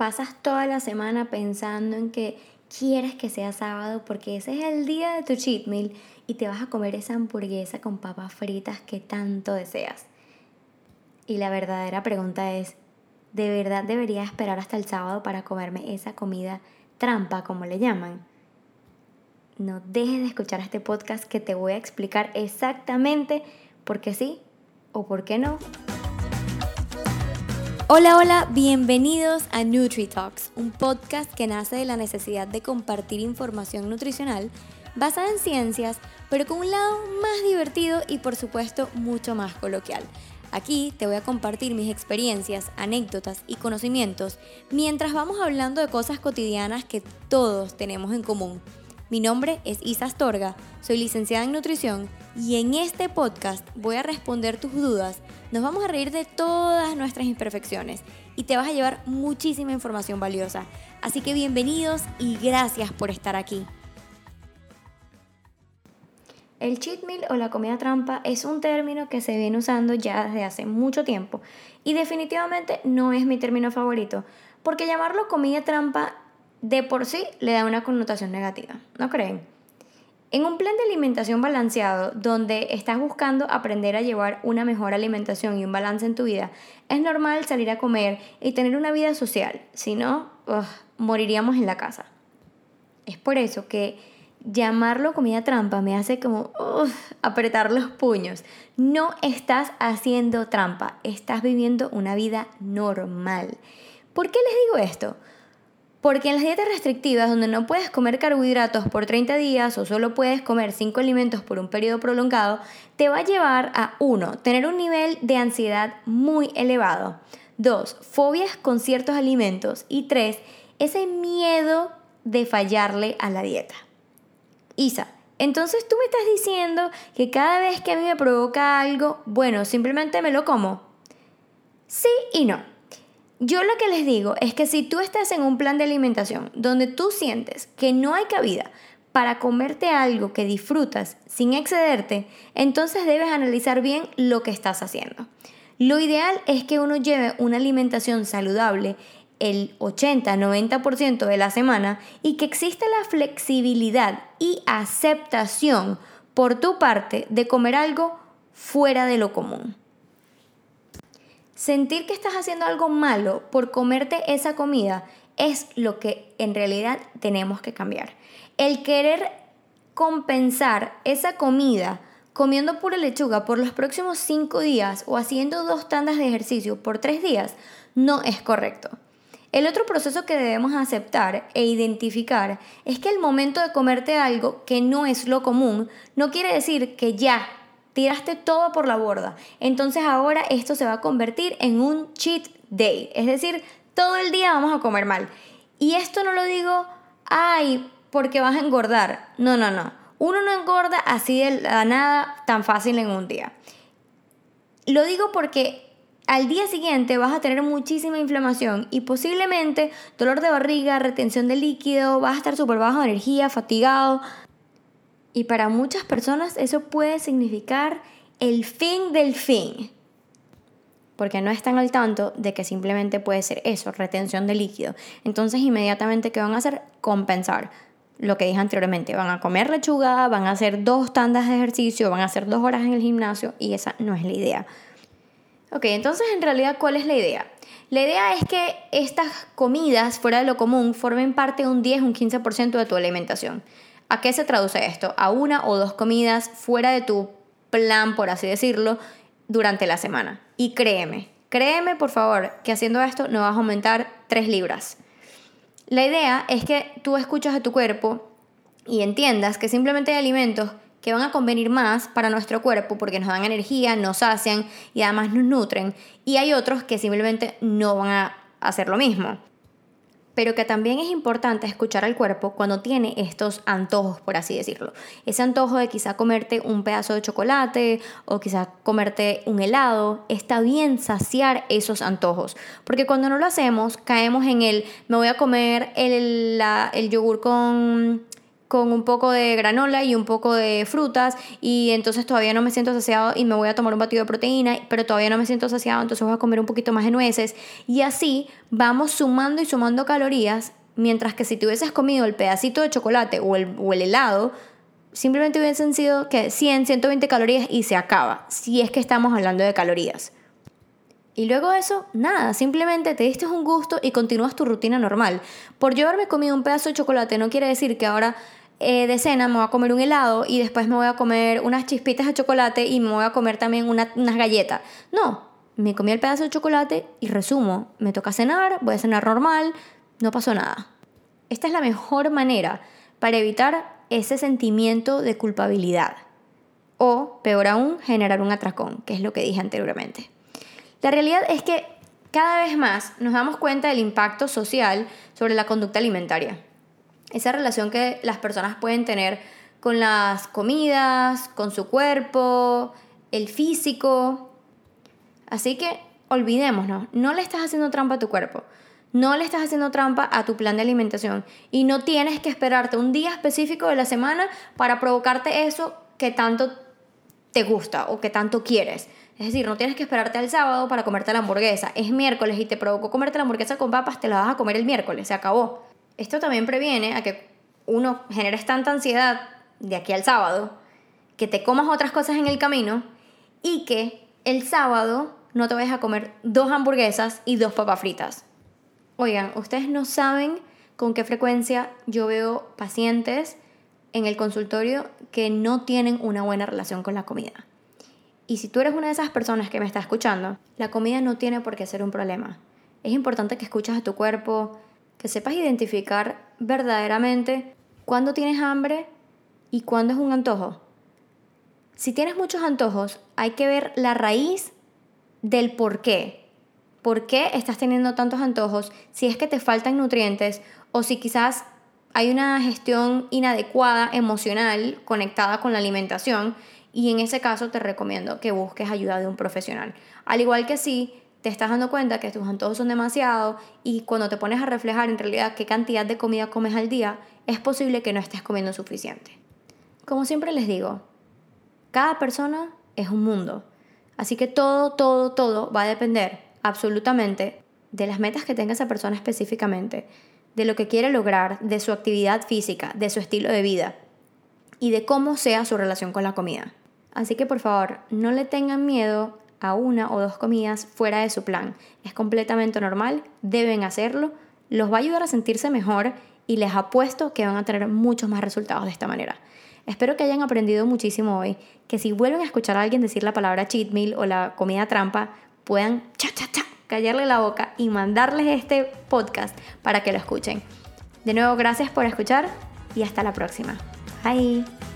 pasas toda la semana pensando en que quieres que sea sábado porque ese es el día de tu cheat meal y te vas a comer esa hamburguesa con papas fritas que tanto deseas. Y la verdadera pregunta es, ¿de verdad debería esperar hasta el sábado para comerme esa comida trampa, como le llaman? No dejes de escuchar este podcast que te voy a explicar exactamente por qué sí o por qué no. Hola, hola, bienvenidos a NutriTalks, un podcast que nace de la necesidad de compartir información nutricional basada en ciencias, pero con un lado más divertido y por supuesto mucho más coloquial. Aquí te voy a compartir mis experiencias, anécdotas y conocimientos mientras vamos hablando de cosas cotidianas que todos tenemos en común. Mi nombre es Isa Astorga, soy licenciada en nutrición y en este podcast voy a responder tus dudas nos vamos a reír de todas nuestras imperfecciones y te vas a llevar muchísima información valiosa. Así que bienvenidos y gracias por estar aquí. El cheat meal o la comida trampa es un término que se viene usando ya desde hace mucho tiempo y definitivamente no es mi término favorito, porque llamarlo comida trampa de por sí le da una connotación negativa, ¿no creen? En un plan de alimentación balanceado, donde estás buscando aprender a llevar una mejor alimentación y un balance en tu vida, es normal salir a comer y tener una vida social, si no, moriríamos en la casa. Es por eso que llamarlo comida trampa me hace como apretar los puños. No estás haciendo trampa, estás viviendo una vida normal. ¿Por qué les digo esto? Porque en las dietas restrictivas, donde no puedes comer carbohidratos por 30 días o solo puedes comer 5 alimentos por un periodo prolongado, te va a llevar a 1. Tener un nivel de ansiedad muy elevado. 2. Fobias con ciertos alimentos. Y 3. Ese miedo de fallarle a la dieta. Isa, entonces tú me estás diciendo que cada vez que a mí me provoca algo, bueno, simplemente me lo como. Sí y no. Yo lo que les digo es que si tú estás en un plan de alimentación donde tú sientes que no hay cabida para comerte algo que disfrutas sin excederte, entonces debes analizar bien lo que estás haciendo. Lo ideal es que uno lleve una alimentación saludable el 80-90% de la semana y que exista la flexibilidad y aceptación por tu parte de comer algo fuera de lo común. Sentir que estás haciendo algo malo por comerte esa comida es lo que en realidad tenemos que cambiar. El querer compensar esa comida comiendo pura lechuga por los próximos cinco días o haciendo dos tandas de ejercicio por tres días no es correcto. El otro proceso que debemos aceptar e identificar es que el momento de comerte algo que no es lo común no quiere decir que ya tiraste todo por la borda. Entonces ahora esto se va a convertir en un cheat day. Es decir, todo el día vamos a comer mal. Y esto no lo digo, ay, porque vas a engordar. No, no, no. Uno no engorda así de la nada tan fácil en un día. Lo digo porque al día siguiente vas a tener muchísima inflamación y posiblemente dolor de barriga, retención de líquido, vas a estar súper bajo de energía, fatigado, y para muchas personas eso puede significar el fin del fin. Porque no están al tanto de que simplemente puede ser eso, retención de líquido. Entonces inmediatamente, ¿qué van a hacer? Compensar. Lo que dije anteriormente, van a comer lechuga, van a hacer dos tandas de ejercicio, van a hacer dos horas en el gimnasio y esa no es la idea. Ok, entonces en realidad, ¿cuál es la idea? La idea es que estas comidas fuera de lo común formen parte de un 10, un 15% de tu alimentación. ¿A qué se traduce esto? A una o dos comidas fuera de tu plan, por así decirlo, durante la semana. Y créeme, créeme por favor que haciendo esto no vas a aumentar 3 libras. La idea es que tú escuchas a tu cuerpo y entiendas que simplemente hay alimentos que van a convenir más para nuestro cuerpo porque nos dan energía, nos sacian y además nos nutren. Y hay otros que simplemente no van a hacer lo mismo pero que también es importante escuchar al cuerpo cuando tiene estos antojos, por así decirlo. Ese antojo de quizá comerte un pedazo de chocolate o quizá comerte un helado, está bien saciar esos antojos, porque cuando no lo hacemos caemos en el, me voy a comer el, el yogur con con un poco de granola y un poco de frutas y entonces todavía no me siento saciado y me voy a tomar un batido de proteína, pero todavía no me siento saciado, entonces voy a comer un poquito más de nueces y así vamos sumando y sumando calorías, mientras que si te hubieses comido el pedacito de chocolate o el, o el helado, simplemente hubiesen sido que 100, 120 calorías y se acaba, si es que estamos hablando de calorías. Y luego de eso, nada, simplemente te diste un gusto y continúas tu rutina normal. Por llevarme comido un pedazo de chocolate no quiere decir que ahora eh, de cena me voy a comer un helado y después me voy a comer unas chispitas de chocolate y me voy a comer también unas galletas. No, me comí el pedazo de chocolate y resumo, me toca cenar, voy a cenar normal, no pasó nada. Esta es la mejor manera para evitar ese sentimiento de culpabilidad. O, peor aún, generar un atracón, que es lo que dije anteriormente. La realidad es que cada vez más nos damos cuenta del impacto social sobre la conducta alimentaria esa relación que las personas pueden tener con las comidas, con su cuerpo, el físico. Así que olvidémonos, no le estás haciendo trampa a tu cuerpo, no le estás haciendo trampa a tu plan de alimentación y no tienes que esperarte un día específico de la semana para provocarte eso que tanto te gusta o que tanto quieres. Es decir, no tienes que esperarte al sábado para comerte la hamburguesa. Es miércoles y te provocó comerte la hamburguesa con papas, te la vas a comer el miércoles, se acabó. Esto también previene a que uno generes tanta ansiedad de aquí al sábado, que te comas otras cosas en el camino y que el sábado no te vayas a comer dos hamburguesas y dos papas fritas. Oigan, ustedes no saben con qué frecuencia yo veo pacientes en el consultorio que no tienen una buena relación con la comida. Y si tú eres una de esas personas que me está escuchando, la comida no tiene por qué ser un problema. Es importante que escuches a tu cuerpo, que sepas identificar verdaderamente cuándo tienes hambre y cuándo es un antojo. Si tienes muchos antojos, hay que ver la raíz del por qué. ¿Por qué estás teniendo tantos antojos? Si es que te faltan nutrientes o si quizás hay una gestión inadecuada emocional conectada con la alimentación y en ese caso te recomiendo que busques ayuda de un profesional. Al igual que si te estás dando cuenta que tus antojos son demasiados y cuando te pones a reflejar en realidad qué cantidad de comida comes al día, es posible que no estés comiendo suficiente. Como siempre les digo, cada persona es un mundo. Así que todo, todo, todo va a depender absolutamente de las metas que tenga esa persona específicamente, de lo que quiere lograr, de su actividad física, de su estilo de vida y de cómo sea su relación con la comida. Así que por favor, no le tengan miedo a una o dos comidas fuera de su plan. Es completamente normal, deben hacerlo, los va a ayudar a sentirse mejor y les apuesto que van a tener muchos más resultados de esta manera. Espero que hayan aprendido muchísimo hoy, que si vuelven a escuchar a alguien decir la palabra cheat meal o la comida trampa, puedan callarle la boca y mandarles este podcast para que lo escuchen. De nuevo, gracias por escuchar y hasta la próxima. Bye.